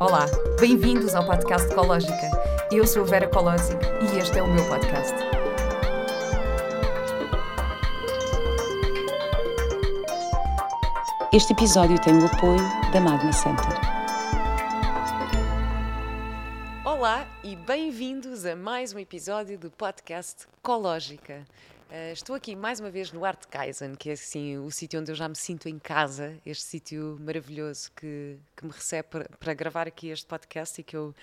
Olá, bem-vindos ao podcast Ecológica. Eu sou a Vera Colosi e este é o meu podcast. Este episódio tem o apoio da Magna Center. Olá e bem-vindos a mais um episódio do podcast Ecológica. Uh, estou aqui mais uma vez no Art Kaizen, que é assim o sítio onde eu já me sinto em casa, este sítio maravilhoso que, que me recebe para, para, gravar aqui este podcast e que eu,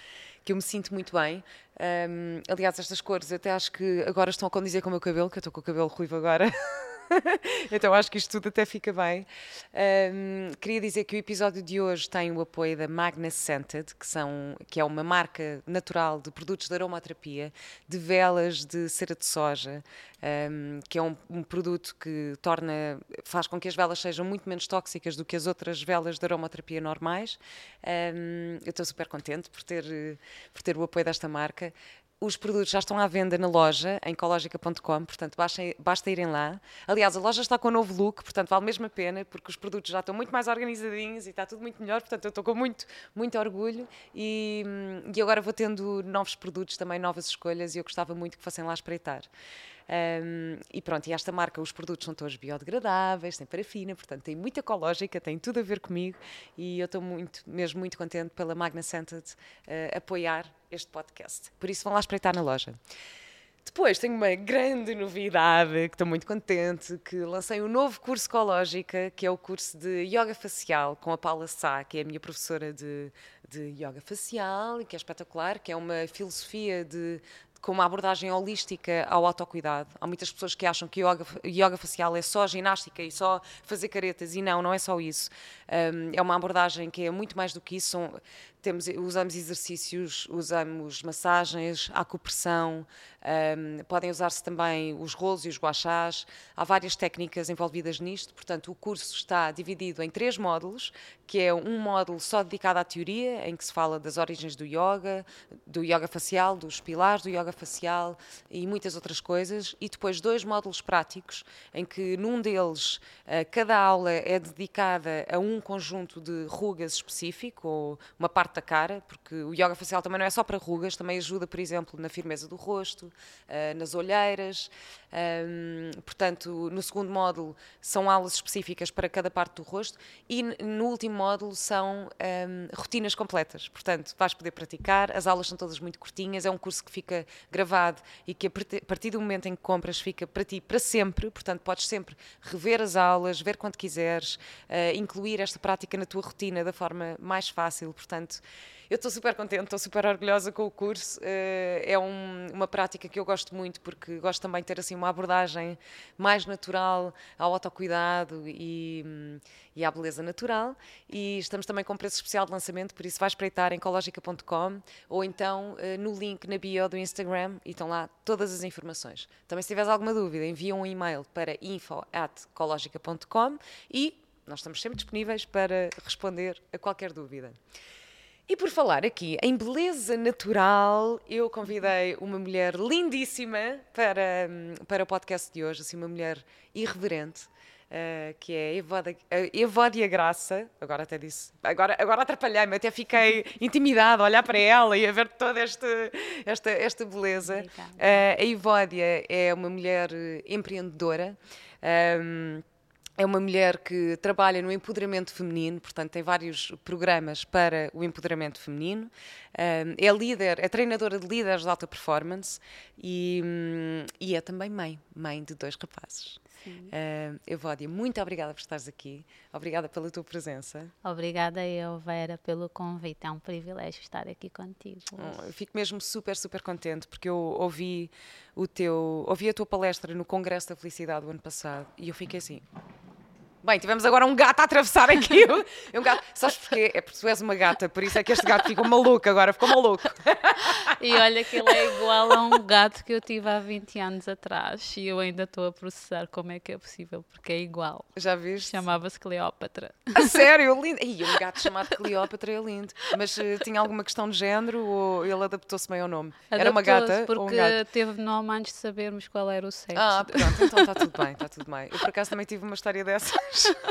que eu me sinto muito bem. Um, aliás, estas cores até acho que agora estão a condizer com o meu cabelo, que eu estou com o cabelo ruivo agora. então acho que isto tudo até fica bem. Um, queria dizer que o episódio de hoje tem o apoio da Magna Scented, que, são, que é uma marca natural de produtos de aromaterapia, de velas de cera de soja, um, que é um, um, produto que torna, faz com que as velas sejam muito menos tóxicas do que as outras velas de aromaterapia normais. eu estou super contente por ter, por ter o apoio desta marca. Os produtos já estão à venda na loja, em ecologica.com, portanto basta, basta irem lá. Aliás, a loja está com um novo look, portanto vale mesmo a pena, porque os produtos já estão muito mais organizadinhos e está tudo muito melhor, portanto eu estou com muito, muito orgulho e, e agora vou tendo novos produtos, também novas escolhas e eu gostava muito que fossem lá espreitar. Um, e pronto, e esta marca, os produtos são todos biodegradáveis, tem parafina, portanto tem muita ecológica, tem tudo a ver comigo e eu estou muito, mesmo muito contente pela Magna Scented uh, apoiar este podcast. Por isso vão lá espreitar na loja. Depois tenho uma grande novidade, que estou muito contente, que lancei um novo curso ecológica, que é o curso de Yoga Facial, com a Paula Sá, que é a minha professora de, de Yoga Facial, e que é espetacular, que é uma filosofia de, com uma abordagem holística ao autocuidado. Há muitas pessoas que acham que yoga, yoga facial é só ginástica e só fazer caretas, e não, não é só isso. Um, é uma abordagem que é muito mais do que isso. São, temos, usamos exercícios, usamos massagens, acupressão, um, podem usar-se também os rolos e os guachás. Há várias técnicas envolvidas nisto, portanto, o curso está dividido em três módulos, que é um módulo só dedicado à teoria, em que se fala das origens do yoga, do yoga facial, dos pilares do yoga facial e muitas outras coisas, e depois dois módulos práticos, em que num deles uh, cada aula é dedicada a um conjunto de rugas específico, ou uma parte parte da cara, porque o yoga facial também não é só para rugas, também ajuda, por exemplo, na firmeza do rosto, uh, nas olheiras. Um, portanto, no segundo módulo são aulas específicas para cada parte do rosto e no último módulo são um, rotinas completas. Portanto, vais poder praticar, as aulas são todas muito curtinhas, é um curso que fica gravado e que a partir do momento em que compras fica para ti para sempre, portanto, podes sempre rever as aulas, ver quando quiseres, uh, incluir esta prática na tua rotina da forma mais fácil. Portanto, eu estou super contente, estou super orgulhosa com o curso. Eh, é um, uma prática que eu gosto muito porque gosto também de ter assim uma abordagem mais natural ao autocuidado e, e à beleza natural. E estamos também com preço especial de lançamento, por isso vai espreitar em ecologica.com ou então eh, no link na bio do Instagram e estão lá todas as informações. Também se tiveres alguma dúvida, envia um e-mail para info.ecologica.com e nós estamos sempre disponíveis para responder a qualquer dúvida. E por falar aqui em beleza natural, eu convidei uma mulher lindíssima para, para o podcast de hoje, assim, uma mulher irreverente. Uh, que é Evódia, Evódia Graça, agora até disse, agora, agora atrapalhei-me, até fiquei intimidada a olhar para ela e a ver toda esta, esta, esta beleza. Uh, a Evódia é uma mulher empreendedora. Um, é uma mulher que trabalha no empoderamento feminino, portanto tem vários programas para o empoderamento feminino. É líder, é treinadora de líderes de alta performance e, hum, e é também mãe, mãe de dois rapazes. Uh, Evódia, muito obrigada por estares aqui. Obrigada pela tua presença. Obrigada eu, Vera, pelo convite. É um privilégio estar aqui contigo. Oh, eu fico mesmo super, super contente porque eu ouvi o teu, ouvi a tua palestra no Congresso da Felicidade do ano passado e eu fiquei assim, Bem, tivemos agora um gato a atravessar aqui. um gato. Sabes porquê? É porque tu és uma gata, por isso é que este gato ficou maluco agora, ficou maluco. E olha que ele é igual a um gato que eu tive há 20 anos atrás e eu ainda estou a processar como é que é possível, porque é igual. Já viste? Chamava-se Cleópatra. A sério? Lindo. Ih, um gato chamado Cleópatra é lindo. Mas uh, tinha alguma questão de género ou ele adaptou-se bem ao nome? Era uma gata porque ou um gato? teve nome antes de sabermos qual era o sexo. Ah, pronto, então está tudo bem, está tudo bem. Eu por acaso também tive uma história dessas.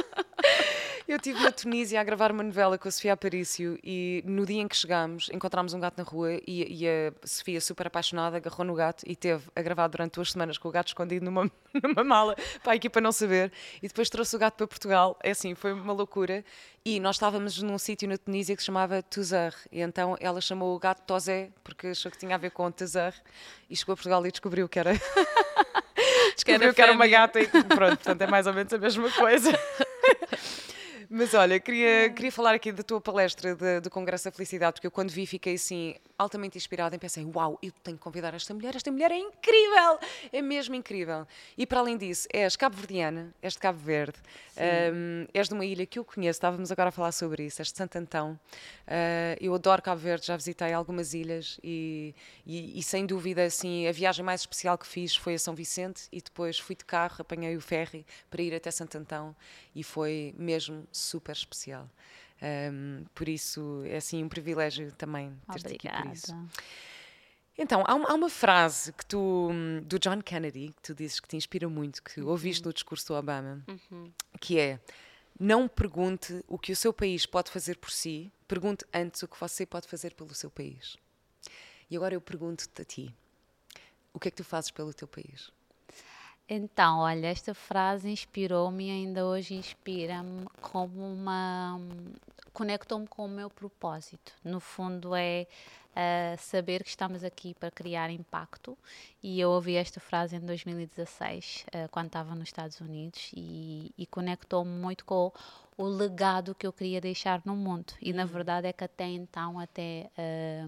Eu estive na Tunísia a gravar uma novela com a Sofia Aparício e no dia em que chegámos encontramos um gato na rua e, e a Sofia, super apaixonada, agarrou no gato e teve a gravar durante duas semanas com o gato escondido numa, numa mala para a equipa não saber e depois trouxe o gato para Portugal. É assim, foi uma loucura. E nós estávamos num sítio na Tunísia que se chamava Tuzar e então ela chamou o gato Tozé porque achou que tinha a ver com Tuzar e chegou a Portugal e descobriu que era. descobriu que era uma gata e pronto, portanto é mais ou menos a mesma coisa. Mas olha, queria, queria falar aqui da tua palestra de, do Congresso da Felicidade, porque eu quando vi fiquei assim altamente inspirada e pensei, uau, eu tenho que convidar esta mulher, esta mulher é incrível, é mesmo incrível. E para além disso, és cabo-verdiana, és de Cabo Verde, um, és de uma ilha que eu conheço, estávamos agora a falar sobre isso, és de Santo Antão. Uh, eu adoro Cabo Verde, já visitei algumas ilhas e, e, e, sem dúvida, assim, a viagem mais especial que fiz foi a São Vicente e depois fui de carro, apanhei o ferry para ir até Santo Antão e foi mesmo super especial. Um, por isso é assim um privilégio também ter-te aqui por isso. Então, há uma, há uma, frase que tu, do John Kennedy, que tu dizes que te inspira muito, que uhum. ouviste no discurso do Obama, uhum. que é não pergunte o que o seu país pode fazer por si, pergunte antes o que você pode fazer pelo seu país. E agora eu pergunto-te a ti, o que é que tu fazes pelo teu país? Então, olha, esta frase inspirou-me e ainda hoje inspira-me como uma. conectou-me com o meu propósito. No fundo, é uh, saber que estamos aqui para criar impacto. E eu ouvi esta frase em 2016, uh, quando estava nos Estados Unidos, e, e conectou-me muito com o legado que eu queria deixar no mundo. E na uhum. verdade é que até então, até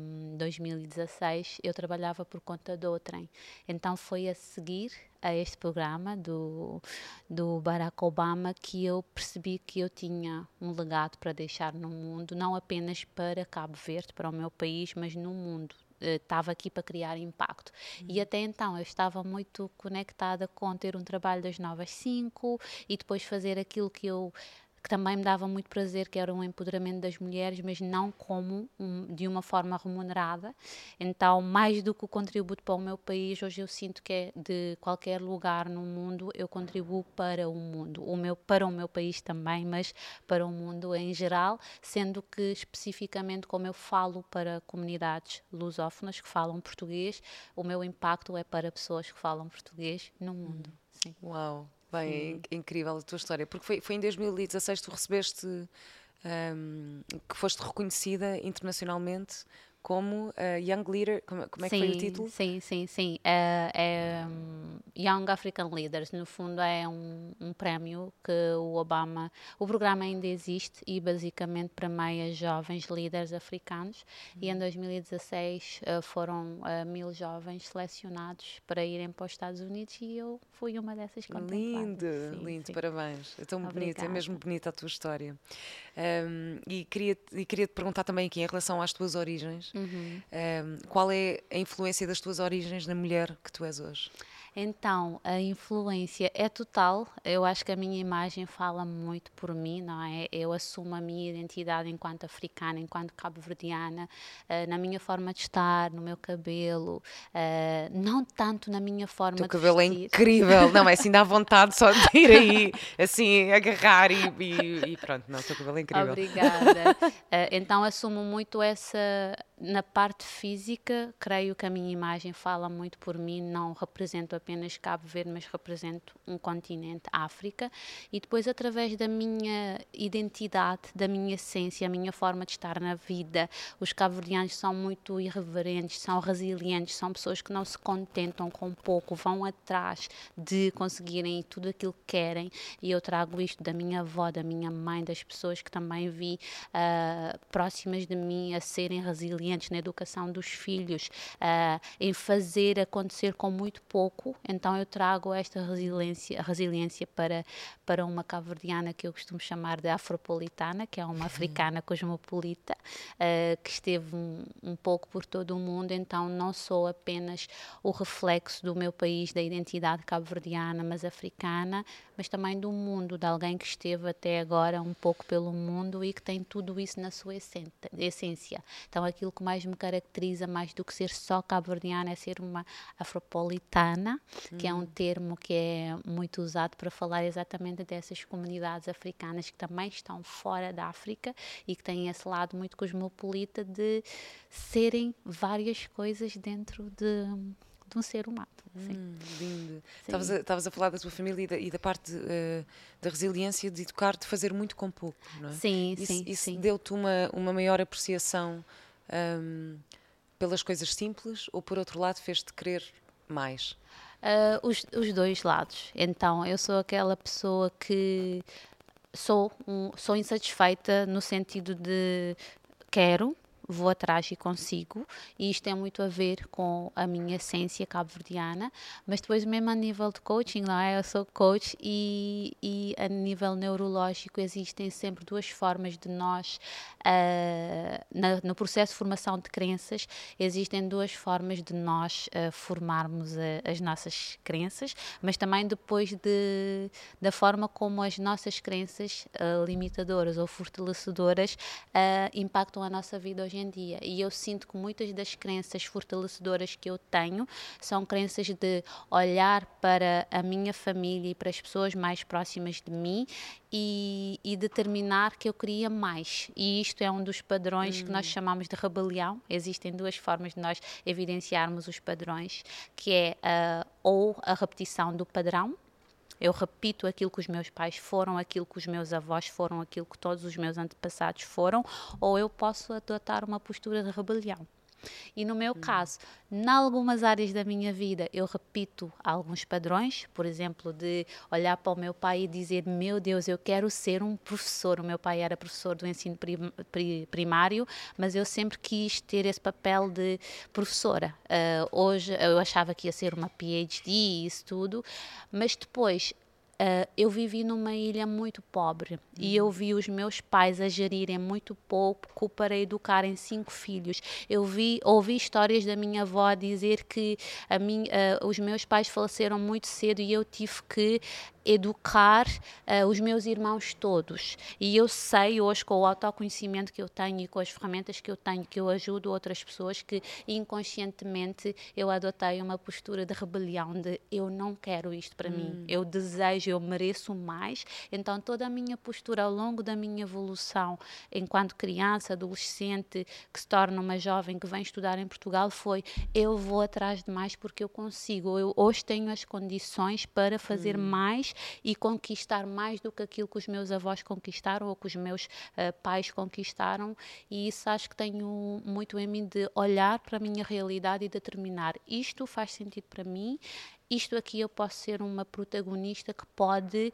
um, 2016, eu trabalhava por conta do trem. Então foi a seguir a este programa do, do Barack Obama que eu percebi que eu tinha um legado para deixar no mundo, não apenas para Cabo Verde, para o meu país, mas no mundo estava aqui para criar impacto. Uhum. E até então eu estava muito conectada com ter um trabalho das novas cinco e depois fazer aquilo que eu que também me dava muito prazer, que era um empoderamento das mulheres, mas não como um, de uma forma remunerada. Então, mais do que o contributo para o meu país, hoje eu sinto que é de qualquer lugar no mundo eu contribuo para o mundo, o meu para o meu país também, mas para o mundo em geral, sendo que especificamente como eu falo para comunidades lusófonas que falam português, o meu impacto é para pessoas que falam português no mundo. Sim. Uau. Bem, é incrível a tua história, porque foi, foi em 2016 que tu recebeste, um, que foste reconhecida internacionalmente como uh, Young Leader, como, como é sim, que foi o título? Sim, sim, sim. É, é um, Young African Leaders, no fundo é um, um, prémio que o Obama, o programa ainda existe e basicamente premia jovens líderes africanos uhum. e em 2016 uh, eh, foram uh, mil jovens selecionados para irem para os Estados Unidos e eu fui uma dessas. Lindo, sim, lindo, sim. parabéns. É tão Obrigada. bonito, é mesmo bonita a tua história. Um, e queria, e queria te perguntar também aqui em relação às tuas origens, Uhum. Um, qual é a influência das tuas origens na mulher que tu és hoje? Então, a influência é total. Eu acho que a minha imagem fala muito por mim, não é? Eu assumo a minha identidade enquanto africana, enquanto cabo-verdiana, uh, na minha forma de estar, no meu cabelo, uh, não tanto na minha forma de O cabelo é incrível, não é assim, dá vontade só de ir aí, assim, agarrar e, e, e pronto, não, o teu cabelo é incrível. Obrigada. Uh, então, assumo muito essa na parte física, creio que a minha imagem fala muito por mim, não represento apenas Cabo Verde, mas represento um continente, África, e depois através da minha identidade, da minha essência, a minha forma de estar na vida, os cabo-verdianos são muito irreverentes, são resilientes, são pessoas que não se contentam com pouco, vão atrás de conseguirem tudo aquilo que querem, e eu trago isto da minha avó, da minha mãe, das pessoas que também vi uh, próximas de mim a serem resilientes na educação dos filhos, uh, em fazer acontecer com muito pouco. Então eu trago esta resiliência, resiliência para, para uma cabo-verdiana que eu costumo chamar de afropolitana, que é uma africana cosmopolita, uh, que esteve um, um pouco por todo o mundo. Então não sou apenas o reflexo do meu país, da identidade cabo-verdiana, mas africana, mas também do mundo, de alguém que esteve até agora um pouco pelo mundo e que tem tudo isso na sua essência. Então aquilo que que mais me caracteriza, mais do que ser só cabo-verdiana, é ser uma afropolitana, uhum. que é um hum. termo que é muito usado para falar exatamente dessas comunidades africanas que também estão fora da África e que têm esse lado muito cosmopolita de serem várias coisas dentro de de um ser humano. Hum, lindo. Estavas a, a, falar da tua família e da, e da parte uh, da resiliência de educar, de fazer muito com pouco, não é? Sim, isso, sim. Isso sim. deu-te uma, uma maior apreciação um, pelas coisas simples ou, por outro lado, fez-te querer mais? Uh, os, os dois lados. Então, eu sou aquela pessoa que sou, um, sou insatisfeita no sentido de quero, vou atrás e consigo, e isto tem muito a ver com a minha essência cabo-verdiana, mas depois mesmo a nível de coaching, não é? Eu sou coach e, e a nível neurológico existem sempre duas formas de nós, uh, na, no processo de formação de crenças, existem duas formas de nós uh, formarmos a, as nossas crenças, mas também depois de, da forma como as nossas crenças uh, limitadoras ou fortalecedoras impactam a nossa vida hoje hoje em dia. E eu sinto que muitas das crenças fortalecedoras que eu tenho são crenças de olhar para a minha família e para as pessoas mais próximas de mim e, e, determinar que eu queria mais. E isto é um dos padrões hum. que nós hum. chamamos de rebelião. Existem duas formas de nós evidenciarmos os padrões, que é uh, ou a repetição do padrão, eu repito aquilo que os meus pais foram, aquilo que os meus avós foram, aquilo que todos os meus antepassados foram, ou eu posso adotar uma postura de rebelião. E no meu caso, em algumas áreas da minha vida, eu repito alguns padrões, por exemplo, de olhar para o meu pai e dizer: Meu Deus, eu quero ser um professor. O meu pai era professor do ensino primário, mas eu sempre quis ter esse papel de professora. Uh, hoje eu achava que ia ser uma PhD e isso tudo, mas depois Uh, eu vivi numa ilha muito pobre uhum. e eu vi os meus pais a gerirem muito pouco para educarem cinco filhos. Eu vi, ouvi histórias da minha avó dizer que a mim, uh, os meus pais faleceram muito cedo e eu tive que educar uh, os meus irmãos todos. E eu sei hoje, com o autoconhecimento que eu tenho e com as ferramentas que eu tenho, que eu ajudo outras pessoas, que inconscientemente eu adotei uma postura de rebelião, de eu não quero isto para hum. mim, eu desejo, eu mereço mais. Então, toda a minha postura ao longo da minha evolução, enquanto criança, adolescente, que se torna uma jovem que vem estudar em Portugal, foi eu vou atrás de mais porque eu consigo. Eu hoje tenho as condições para fazer hum. mais e conquistar mais do que aquilo que os meus avós conquistaram ou que os meus uh, pais conquistaram. E isso acho que tenho muito em mim de olhar para a minha realidade e determinar isto faz sentido para mim, isto aqui eu posso ser uma protagonista que pode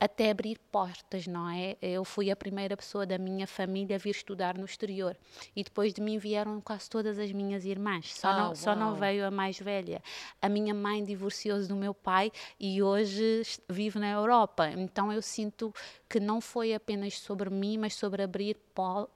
até abrir portas, não é? Eu fui a primeira pessoa da minha família a vir estudar no exterior. E depois de mim vieram quase todas as minhas irmãs, só, não, só não veio a mais velha. A minha mãe divorciou-se do meu pai e hoje vive na Europa, então eu sinto que não foi apenas sobre mim, mas sobre abrir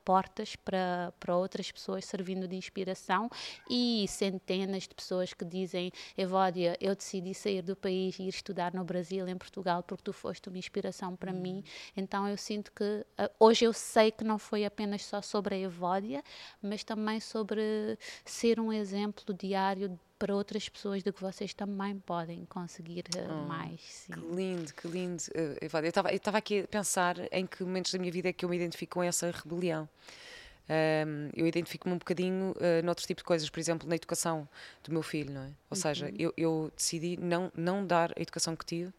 portas para, para outras pessoas servindo de inspiração. E centenas de pessoas que dizem Evódia, eu decidi sair do país e ir estudar no Brasil, em Portugal, porque tu foste uma inspiração para mim. Uhum. Então eu sinto que uh, hoje eu sei que não foi apenas só sobre a Evódia, mas também sobre ser um exemplo diário para outras pessoas de que vocês também podem conseguir uh, oh, mais. Sim. Que lindo, que lindo. Uh, eu estava aqui a pensar em que momentos da minha vida é que eu me identifico com essa rebelião. Um, eu identifico-me um bocadinho uh, noutro tipo de coisas, por exemplo, na educação do meu filho, não é? Ou uhum. seja, eu, eu, decidi não, não dar a educação que tive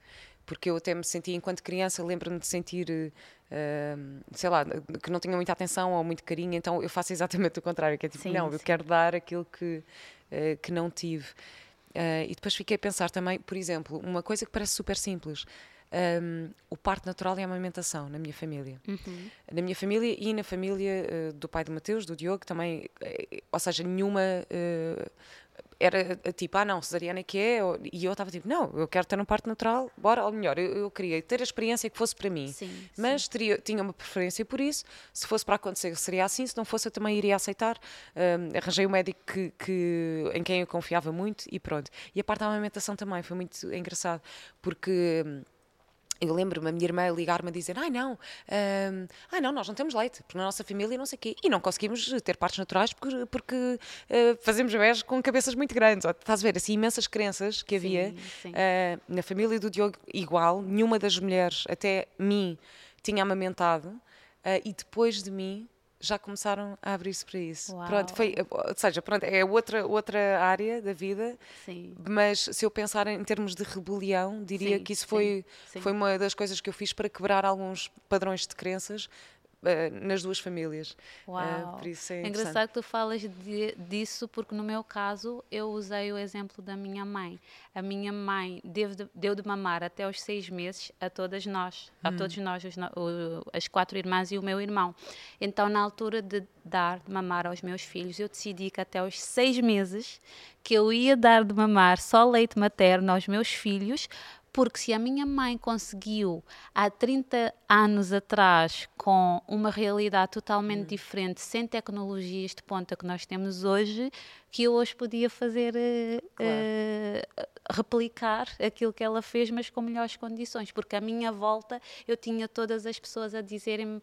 porque eu até me sentia, enquanto criança, lembro-me de sentir, uh, sei lá, que não tinha muita atenção ou muito carinho, então eu faço exatamente o contrário, que é tipo, sim, não, sim. eu quero dar aquilo que, uh, que não tive. Uh, e depois fiquei a pensar também, por exemplo, uma coisa que parece super simples, um, o parto natural e a amamentação na minha família. Uhum. Na minha família e na família do pai do Mateus, do Diogo, também, ou seja, nenhuma era tipo, ah não, cesariana é que é, e eu estava tipo, não, eu quero ter um parto natural, bora, ou melhor, eu, eu queria ter a experiência que fosse para mim, sim, mas sim. Teria, tinha uma preferência por isso, se fosse para acontecer seria assim, se não fosse eu também iria aceitar, um, arranjei um médico que, que, em quem eu confiava muito e pronto. E a parte da amamentação também foi muito engraçado, porque... Eu lembro-me a minha irmã ligar-me a dizer: ai não, hum, ai não, nós não temos leite, porque na nossa família não sei o quê. E não conseguimos ter partos naturais porque, porque uh, fazemos bebés com cabeças muito grandes. Estás a ver, assim, imensas crenças que havia Sim, sim. uh, na família do Diogo, igual. Nenhuma das mulheres, até mim, tinha amamentado. uh, e depois de mim, já começaram a abrir-se para isso. Uau. Pronto, foi, ou seja, pronto, é outra, outra área da vida, Sim. mas se eu pensar em termos de rebelião, diria Sim, que isso foi, sim. foi uma das coisas que eu fiz para quebrar alguns padrões de crenças nas duas famílias. Uau. Eh, por isso é, É engraçado que tu falas de- disso, porque no meu caso eu usei o exemplo da minha mãe. A minha mãe deu de, deu de mamar até os seis meses a todas nós, a Hum. todos nós, os o- as quatro irmãs e o meu irmão. Então, na altura de dar de mamar aos meus filhos, eu decidi que até os seis meses que eu ia dar de mamar só leite materno aos meus filhos, porque se a minha mãe conseguiu há 30 anos atrás, com uma realidade totalmente diferente, sem tecnologias de ponta que nós temos hoje, que eu hoje podia fazer, eh, eh, replicar aquilo que ela fez, mas com melhores condições. Porque à minha volta eu tinha todas as pessoas a dizerem-me.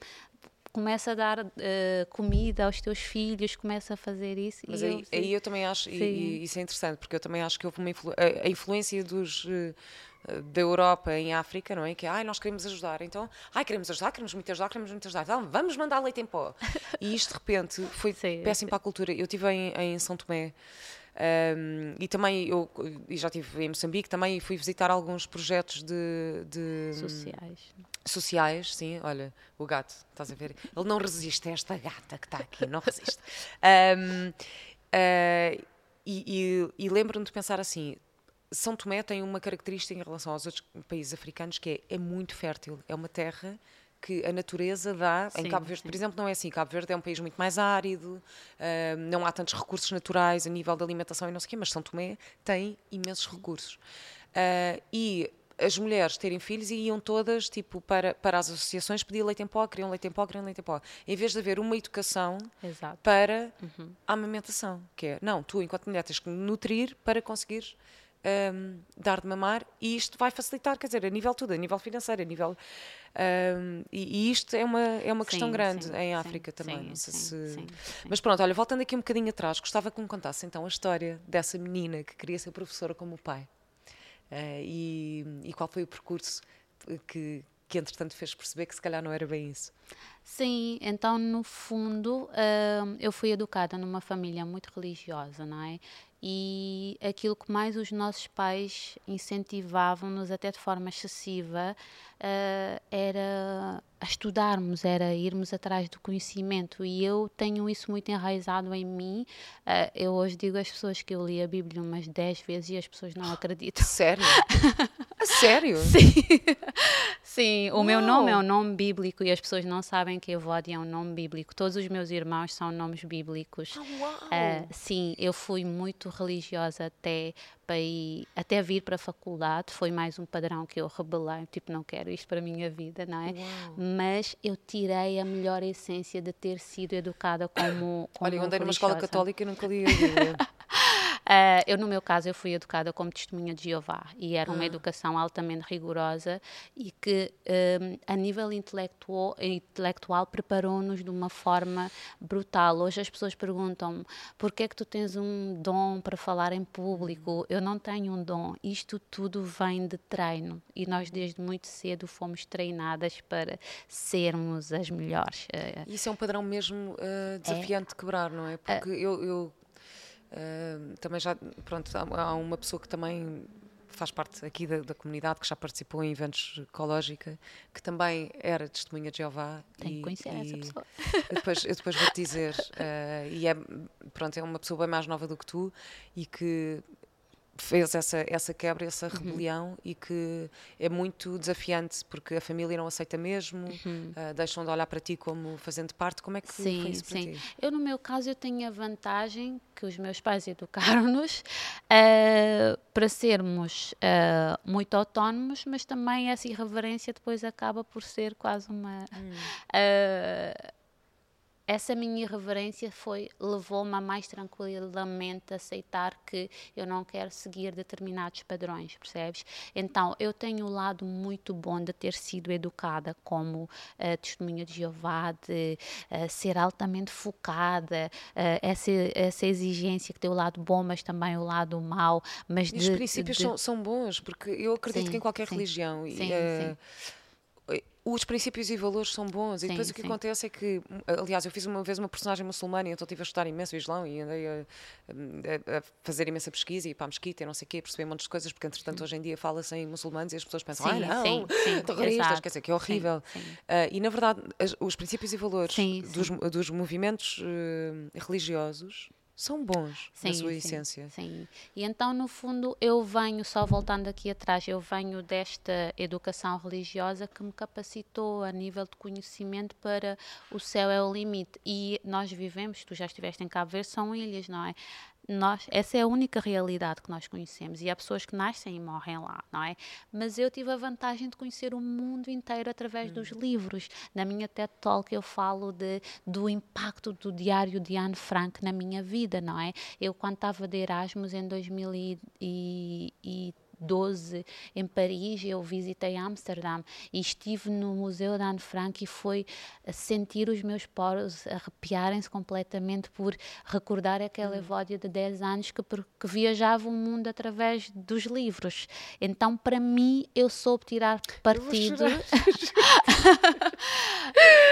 Começa a dar eh, comida aos teus filhos, começa a fazer isso. Mas e aí, eu, aí eu também acho, e, e isso é interessante, porque eu também acho que houve uma influ a, a influência dos. Eh, eh, da Europa em África, não é? Que ai, nós queremos ajudar, então, ai, queremos ajudar, queremos muito ajudar, queremos muito ajudar, então vamos mandar leite em pó. E isto de repente foi Sim, péssimo para a cultura. Eu estive em, em São Tomé um, e também eu e já estive em Moçambique, também fui visitar alguns projetos de, de sociais. sociais, sim, olha, o gato, estás a ver? Ele não resiste a esta gata que está aqui, não resiste. Ahm, ah, e e, e lembro-me de pensar assim: São Tomé tem uma característica em relação aos outros países africanos que é, é muito fértil, é uma terra que a natureza dá. em Sim, Cabo Verde, sim. por exemplo, não é assim. Cabo Verde é um país muito mais árido, ahm, não há tantos recursos naturais a nível de alimentação e não sei o quê, mas São Tomé tem imensos recursos. Ah, e as mulheres terem filhos e iam todas tipo para, para as associações pedir leite em pó, queriam leite em pó, queriam leite em pó. Em vez de haver uma educação Exato. para Uhum. a amamentação, que é, não, tu enquanto mulher tens que nutrir para conseguires ahm, dar de mamar e isto vai facilitar, quer dizer, a nível tudo, a nível financeiro, a nível... ahm, e, e isto é uma, é uma questão Sim, grande sim, em África também, sim, sim, se... Mas pronto, olha, voltando aqui um bocadinho atrás, gostava que me contasse então a história dessa menina que queria ser professora como o pai. Eh, e, e qual foi o percurso que, que entretanto fez perceber que se calhar não era bem isso? Sim, então no fundo eu fui educada numa família muito religiosa, não é? E aquilo que mais os nossos pais incentivavam-nos, até de forma excessiva, eh, era a estudarmos, era irmos atrás do conhecimento. E eu tenho isso muito enraizado em mim. Eh, eu hoje digo às pessoas que eu li a Bíblia umas 10 vezes e as pessoas não acreditam. Sério? sério? Sim, o meu nome é um nome bíblico e as pessoas não sabem que Evódia é um nome bíblico. Todos os meus irmãos são nomes bíblicos. Uau! Ah, sim, eu fui muito religiosa até, para ir- até vir para a faculdade. Foi mais um padrão que eu rebelei, tipo, não quero isto para a minha vida, não é? Uau. Mas eu tirei a melhor essência de ter sido educada como, como Olha, eu andei numa escola religiosa. católica e nunca li a Bíblia. Ah, eu, no meu caso, eu fui educada como testemunha de Jeová e era Ah. uma educação altamente rigorosa e que, hum, a nível intelectual, intelectual preparou-nos de uma forma brutal. Hoje as pessoas perguntam-me porquê é que tu tens um dom para falar em público? Eu não tenho um dom. Isto tudo vem de treino e nós desde muito cedo fomos treinadas para sermos as melhores. Ah, Isso é um padrão mesmo ah, desafiante de quebrar, não é? Porque eu, eu, também já, pronto, há, uma pessoa que também faz parte aqui da, da comunidade, que já participou em eventos ecológica, que também era testemunha de Jeová. tenho que conhecer essa e- pessoa. Eu depois, eu depois vou-te dizer, eh, e é, pronto, é uma pessoa bem mais nova do que tu e que fez essa, essa quebra, essa Uhum. rebelião e que é muito desafiante porque a família não aceita mesmo, eh, deixam de olhar para ti como fazendo parte. Como é que foi Uhum. Sim, isso para sim. ti? Eu, no meu caso, eu tenho a vantagem que os meus pais educaram-nos eh, para sermos eh, muito autónomos, mas também essa irreverência depois acaba por ser quase uma. Hum. Essa minha irreverência foi levou-me a mais tranquilamente aceitar que eu não quero seguir determinados padrões, percebes? Então, eu tenho o lado muito bom de ter sido educada como uh, testemunha de Jeová, de uh, ser altamente focada, uh, essa, essa exigência que tem o lado bom, mas também o lado mau. Mas e de, os princípios de... São, são, bons, porque eu acredito sim, que em qualquer sim, religião. Sim, sim os princípios e valores são bons. Sim, e depois o que sim. acontece é que, aliás, eu fiz uma vez uma personagem muçulmana e então estive a estudar imenso o Islão e andei a, a, a, fazer imensa pesquisa e ir para a mesquita e não sei o quê, perceber um monte de coisas, porque entretanto hoje em dia fala-se em muçulmanos e as pessoas pensam, sim, ah, não, sim, sim, terroristas, exato. quer dizer, que é horrível. Uh, e na verdade, as, os princípios e valores dos, dos, movimentos uh, religiosos são bons sim, na sua sim, essência. Sim. E então, no fundo, eu venho, só voltando aqui atrás, eu venho desta educação religiosa que me capacitou a nível de conhecimento para o céu é o limite. E nós vivemos, tu já estiveste em Cabo Verde, são ilhas, não é? Nós, essa é a única realidade que nós conhecemos e há pessoas que nascem e morrem lá, não é? Mas eu tive a vantagem de conhecer o mundo inteiro através hum. dos livros. Na minha TED Talk eu falo de, do impacto do diário de Anne Frank na minha vida, não é? Eu quando estava de Erasmus em 2013 12 em Paris, eu visitei Amsterdã e estive no Museu de Anne Frank e foi sentir os meus poros arrepiarem-se completamente por recordar aquela hum. Evódia de 10 anos que, que viajava o mundo através dos livros. Então, para mim, eu soube tirar partido.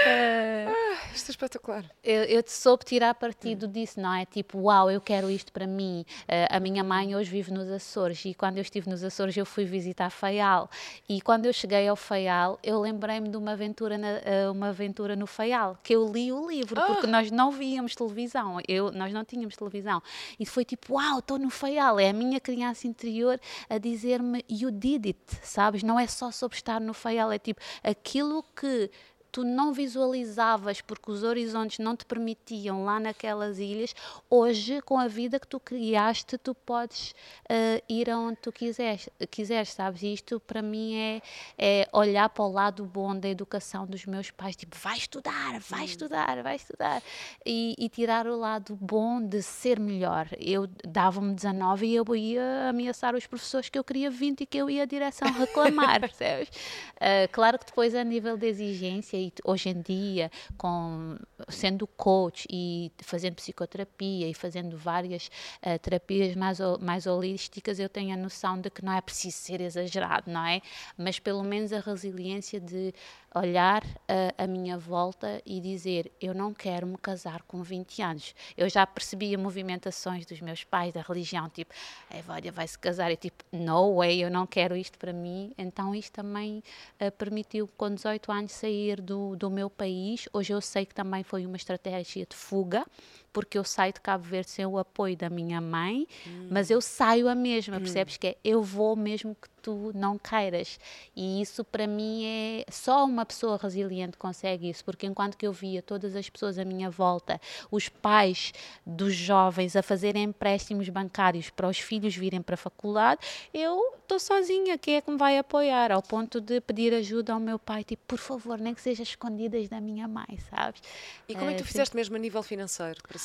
ah, isto é espetacular. Eu, eu soube tirar partido hum. disso, não é? Tipo, uau, eu quero isto para mim. Uh, a minha mãe hoje vive nos Açores e quando eu estive nos nos Açores eu fui visitar Faial e quando eu cheguei ao Faial eu lembrei-me de uma aventura, na, eh, uma aventura no Faial, que eu li o livro, porque ah! nós não víamos televisão, eu, nós não tínhamos televisão e foi tipo, uau, estou no Faial, é a minha criança interior a dizer-me you did it, sabes? Não é só sobre estar no Faial, é tipo, aquilo que tu não visualizavas porque os horizontes não te permitiam lá naquelas ilhas, hoje, com a vida que tu criaste, tu podes uh, ir aonde tu quiseres, quiseres, sabes? E isto para mim é, é olhar para o lado bom da educação dos meus pais, tipo, vai estudar, vai estudar, vai estudar, e, e, tirar o lado bom de ser melhor. Eu dava-me 19 e eu ia ameaçar os professores que eu queria 20 e que eu ia a direção reclamar, percebes? Uh, claro que depois a nível de exigência e hoje em dia, com, sendo coach e fazendo psicoterapia e fazendo várias uh, terapias mais, mais holísticas, eu tenho a noção de que não é preciso ser exagerado, não é? Mas pelo menos a resiliência de olhar a, a, minha volta e dizer: Eu não quero me casar com 20 anos. Eu já percebia movimentações dos meus pais, da religião, tipo, a Evódia vai se casar. E tipo, no way, eu não quero isto para mim. Então, isto também uh, permitiu, com 18 anos, sair do, do meu país. Hoje eu sei que também foi uma estratégia de fuga, porque eu saio de Cabo Verde sem o apoio da minha mãe, hum. mas eu saio a mesma, hum. percebes? Que é eu vou mesmo que tu não queiras. E isso para mim é só uma pessoa resiliente consegue isso, porque enquanto que eu via todas as pessoas à minha volta, os pais dos jovens a fazerem empréstimos bancários para os filhos virem para a faculdade, eu estou sozinha, quem é que me vai apoiar? Ao ponto de pedir ajuda ao meu pai, tipo, por favor, nem que seja escondidas da minha mãe, sabes? E como é que tu eh, fizeste mesmo a nível financeiro para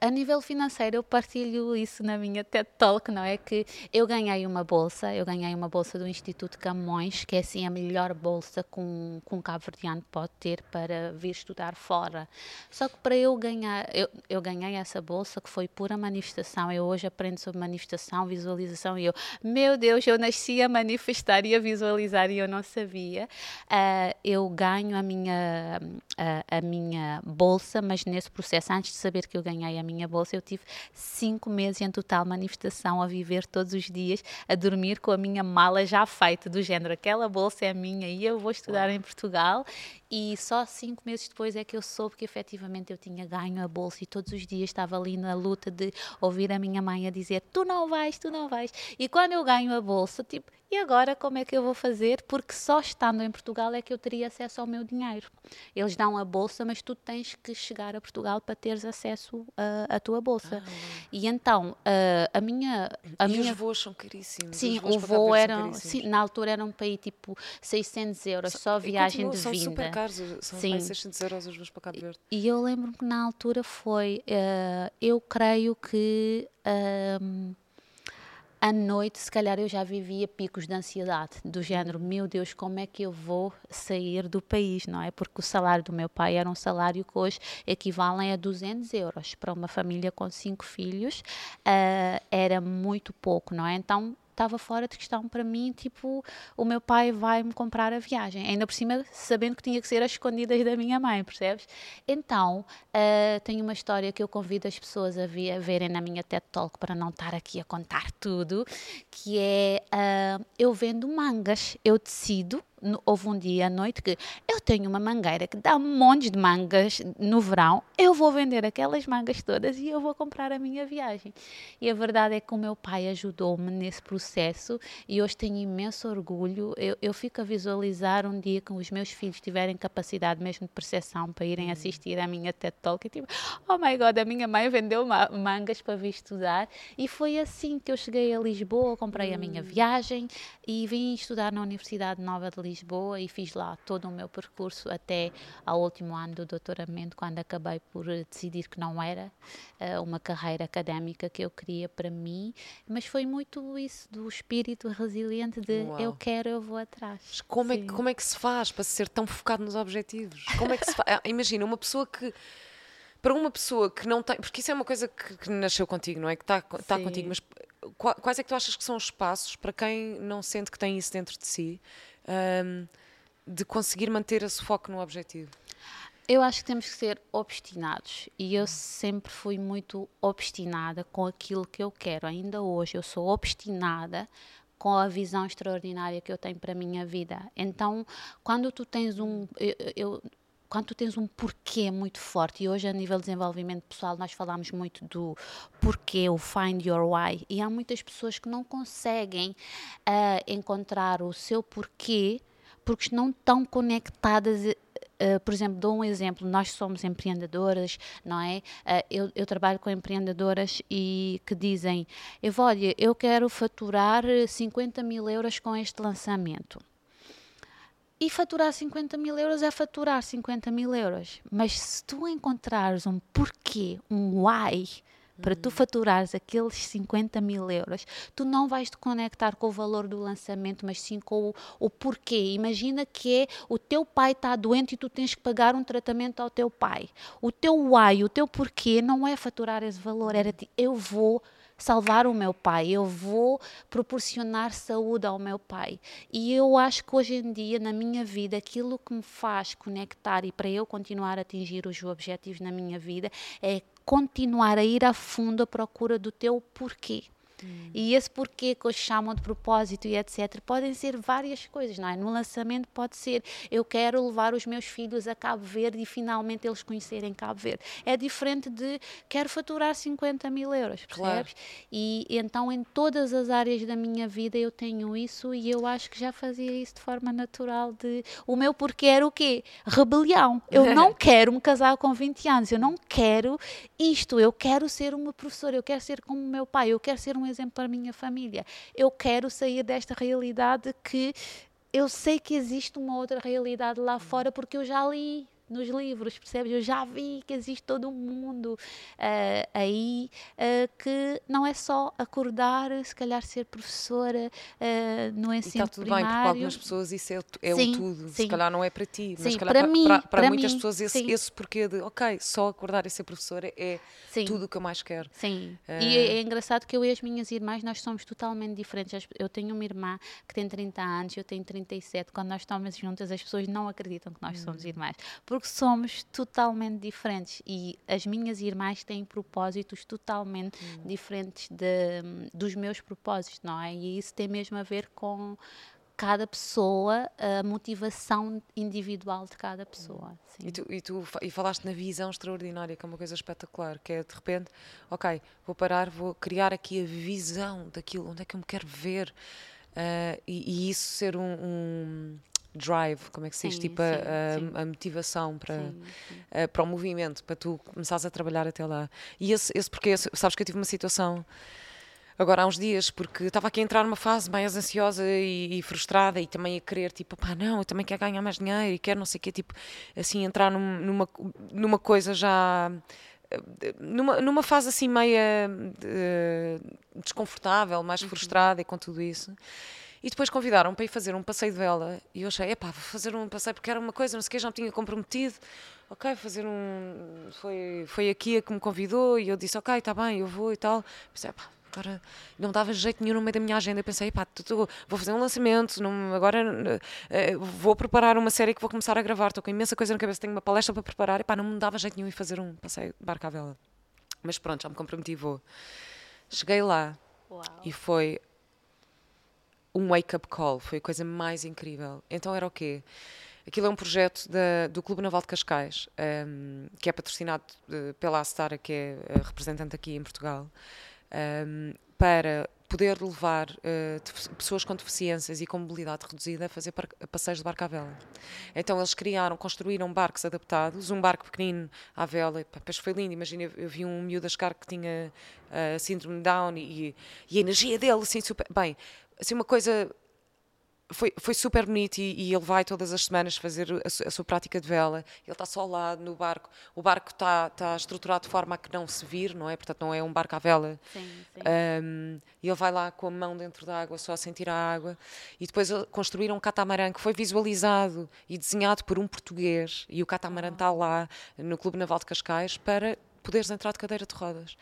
a nível financeiro, eu partilho isso na minha TED Talk, não é? Que eu ganhei uma bolsa, eu ganhei uma bolsa do Instituto Camões, que é assim a melhor bolsa que um, que um cabo-verdiano pode ter para vir estudar fora. Só que para eu ganhar, eu, eu ganhei essa bolsa que foi pura manifestação. Eu hoje aprendo sobre manifestação, visualização e eu, meu Deus, eu nasci a manifestar e a visualizar e eu não sabia. Uh, eu ganho a minha, a, a minha bolsa, mas nesse processo, antes de saber que eu ganhei a minha bolsa, eu tive cinco meses em total manifestação, a viver todos os dias, a dormir com a minha mala já feita, do género, aquela bolsa é minha e eu vou estudar em Portugal. E só cinco meses depois é que eu soube que efetivamente eu tinha ganho a bolsa e todos os dias estava ali na luta de ouvir a minha mãe a dizer: Tu não vais, tu não vais. E quando eu ganho a bolsa, tipo, e agora como é que eu vou fazer? Porque só estando em Portugal é que eu teria acesso ao meu dinheiro. Eles dão a bolsa, mas tu tens que chegar a Portugal para teres acesso à tua bolsa. Ah, e então, uh, a minha. A e minha... os voos são caríssimos. Sim, o voo era. Sim, na altura era um país tipo 600 euros, só, só viagem de são vinda. Super caros, são Sim. mais 600 euros os voos para Cabo Verde. E eu lembro-me que na altura foi, eh, eu creio que ahm, à noite, se calhar eu já vivia picos de ansiedade, do género, meu Deus, como é que eu vou sair do país, não é? Porque o salário do meu pai era um salário que hoje equivale a 200 euros para uma família com cinco filhos, ah, era muito pouco, não é? Então estava fora de questão para mim, tipo, o meu pai vai-me comprar a viagem, ainda por cima sabendo que tinha que ser às escondidas da minha mãe, percebes? Então, ah, tenho uma história que eu convido as pessoas a, vi- a verem na minha TED Talk para não estar aqui a contar tudo, que é, ah, eu vendo mangas, eu decido, houve um dia à noite que eu tenho uma mangueira que dá montes de mangas no verão, eu vou vender aquelas mangas todas e eu vou comprar a minha viagem. E a verdade é que o meu pai ajudou-me nesse processo e hoje tenho imenso orgulho. Eu, eu fico a visualizar um dia que os meus filhos tiverem capacidade mesmo de percepção para irem assistir à minha TED Talk e tipo, oh my God, a minha mãe vendeu ma- mangas para vir estudar e foi assim que eu cheguei a Lisboa, comprei a minha viagem e vim estudar na Universidade Nova de Lisboa e fiz lá todo o meu percurso até ao último ano do doutoramento, quando acabei por eh, decidir que não era eh, uma carreira académica que eu queria para mim, mas foi muito isso do espírito resiliente de Uau. eu quero, eu vou atrás. Mas como é, que, como é que se faz para ser tão focado nos objetivos? Como é que se faz? Imagina, uma pessoa que. Para uma pessoa que não tem. Porque isso é uma coisa que, que nasceu contigo, não é? Que está tá Sim. contigo, mas qua- quais é que tu achas que são os passos para quem não sente que tem isso dentro de si ahm, de conseguir manter esse foco no objetivo? Eu acho que temos que ser obstinados e eu sempre fui muito obstinada com aquilo que eu quero. Ainda hoje eu sou obstinada com a visão extraordinária que eu tenho para a minha vida. Então, quando tu tens um eu, eu- quando tu tens um porquê muito forte, e hoje a nível de desenvolvimento pessoal nós falamos muito do porquê, o find your why, e há muitas pessoas que não conseguem ah, encontrar o seu porquê porque não estão conectadas Uh, por exemplo, dou um exemplo, nós somos empreendedoras, não é? Uh, eu, eu trabalho com empreendedoras e que dizem, olha, eu quero faturar eh, 50 mil euros com este lançamento. E faturar 50 mil euros é faturar 50 mil euros. Mas se tu encontrares um porquê, um why, para tu faturares aqueles 50 mil euros, tu não vais te conectar com o valor do lançamento, mas sim com o, o porquê. Imagina que é o teu pai está doente e tu tens que pagar um tratamento ao teu pai. O teu why, o teu porquê não é faturar esse valor, era ti, eu vou salvar o meu pai, eu vou proporcionar saúde ao meu pai. E eu acho que hoje em dia, na minha vida, aquilo que me faz conectar e para eu continuar a atingir os objetivos na minha vida é continuar a ir a fundo à procura do teu porquê. E esse porquê que hoje chamam de propósito e etc. podem ser várias coisas, não é? No lançamento pode ser eu quero levar os meus filhos a Cabo Verde e finalmente eles conhecerem Cabo Verde. É diferente de quero faturar 50 mil euros, Claro. percebes? E então em todas as áreas da minha vida eu tenho isso e eu acho que já fazia isso de forma natural de o meu porquê era o quê? Rebelião. Eu não quero me casar com 20 anos, eu não quero isto, eu quero ser uma professora, eu quero ser como o meu pai, eu quero ser um exemplo para a minha família. Eu quero sair desta realidade que eu sei que existe uma outra realidade lá fora porque eu já li nos livros, percebes? Eu já vi que existe todo um mundo ah, aí ah, que não é só acordar, se calhar ser professora ah, no E ensino está tudo bem, porque para primário. algumas pessoas isso é, é Sim, o tudo. Se sim. calhar não é para ti, mas Sim, se calhar para para, mim, para- para para muitas mim, pessoas esse, esse porquê de, ok, só acordar e ser professora é tudo o que eu mais quero. Sim, e é, é engraçado que eu e as minhas irmãs, nós somos totalmente diferentes. Eu tenho uma irmã que tem 30 anos, eu tenho 37. Quando nós estamos juntas, as pessoas não acreditam que nós Hum. somos irmãs, porque somos totalmente diferentes. E as minhas irmãs têm propósitos totalmente Hum. diferentes de- dos meus propósitos, não é? E isso tem mesmo a ver com cada pessoa, a motivação individual de cada pessoa. Sim. E tu, e tu e falaste na visão extraordinária, que é uma coisa espetacular, que é de repente, ok, vou parar, vou criar aqui a visão daquilo, onde é que eu me quero ver, ah, e, e isso ser um, um drive, como é que se diz, tipo a, a- motivação para, Sim, sim. ah, para o movimento, para tu começares a trabalhar até lá. E esse, esse porque, sabes que eu tive uma situação agora há uns dias, porque estava aqui a entrar numa fase mais ansiosa e, e, frustrada e também a querer, tipo, pá, não, eu também quero ganhar mais dinheiro e quero não sei o quê, tipo, assim, entrar num, numa, numa coisa já. Numa, numa fase assim meia uh, desconfortável, mais uhum. frustrada e com tudo isso. E depois convidaram para ir fazer um passeio de vela. E eu achei, epá, vou fazer um passeio porque era uma coisa, não sei o que, já me tinha comprometido. Ok, fazer um. Foi, foi aqui a que me convidou e eu disse, ok, está bem, eu vou e tal. Pensei, epá, agora não dava jeito nenhum no meio da minha agenda. Eu pensei, pá, vou fazer um lançamento, não, agora uh, vou preparar uma série que vou começar a gravar, estou com imensa coisa na cabeça, tenho uma palestra para preparar, e pá, não me dava jeito nenhum ir fazer um passeio de barco à vela. Mas pronto, já me comprometi, vou. Cheguei lá Uau. e foi um wake-up call, foi a coisa mais incrível. Então era o quê? Aquilo é um projeto da, do Clube Naval de Cascais, um, que é patrocinado uh, pela Astara, que é representante aqui em Portugal um, para poder levar uh, pessoas com deficiências e com mobilidade reduzida a fazer passeios de barco à vela. Então eles criaram, construíram barcos adaptados, um barco pequenino à vela, depois foi lindo, imagina, eu, vi um miúdo a chegar que tinha uh, síndrome de Down e, e, a energia dele, assim, super, bem, assim uma coisa foi, foi super bonito e, e, ele vai todas as semanas fazer a, a, sua prática de vela. Ele está só lá no barco. O barco está, está estruturado de forma a que não se vir, não é? Portanto, não é um barco à vela. Sim, sim. Um, e ele vai lá com a mão dentro da água, só a sentir a água. E depois construíram um catamarã que foi visualizado e desenhado por um português. E o catamarã está lá no Clube Naval de Cascais para poderes entrar de cadeira de rodas.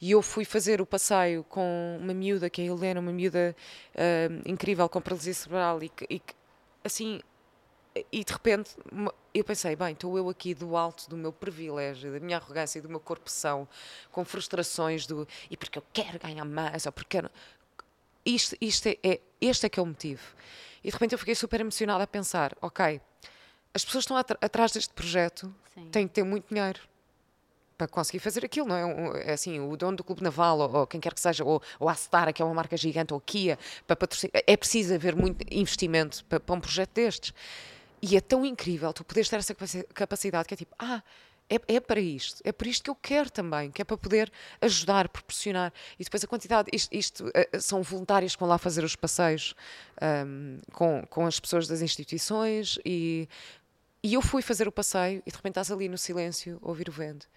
E eu fui fazer o passeio com uma miúda, que é a Helena, uma miúda uh, incrível, com paralisia cerebral, e, e assim, e de repente eu pensei, bem, estou eu aqui do alto do meu privilégio, da minha arrogância e do meu corrupção, com frustrações do e porque eu quero ganhar mais, ou porque eu isto, isto é, é, este é que é o motivo. E de repente eu fiquei super emocionada a pensar, ok, as pessoas estão atrás deste projeto, Sim. têm que ter muito dinheiro para conseguir fazer aquilo, não é? é assim, o dono do Clube Naval, ou, ou, quem quer que seja, ou, ou a Astara, que é uma marca gigante, ou a Kia, para patrocinar, é preciso haver muito investimento para, para, um projeto destes. E é tão incrível tu poderes ter essa capacidade que é tipo, ah, é, é, para isto, é por isto que eu quero também, que é para poder ajudar, proporcionar. E depois a quantidade, isto, isto uh, são voluntários que vão lá fazer os passeios um, com, com as pessoas das instituições e, e eu fui fazer o passeio e de repente estás ali no silêncio ouvir o vento.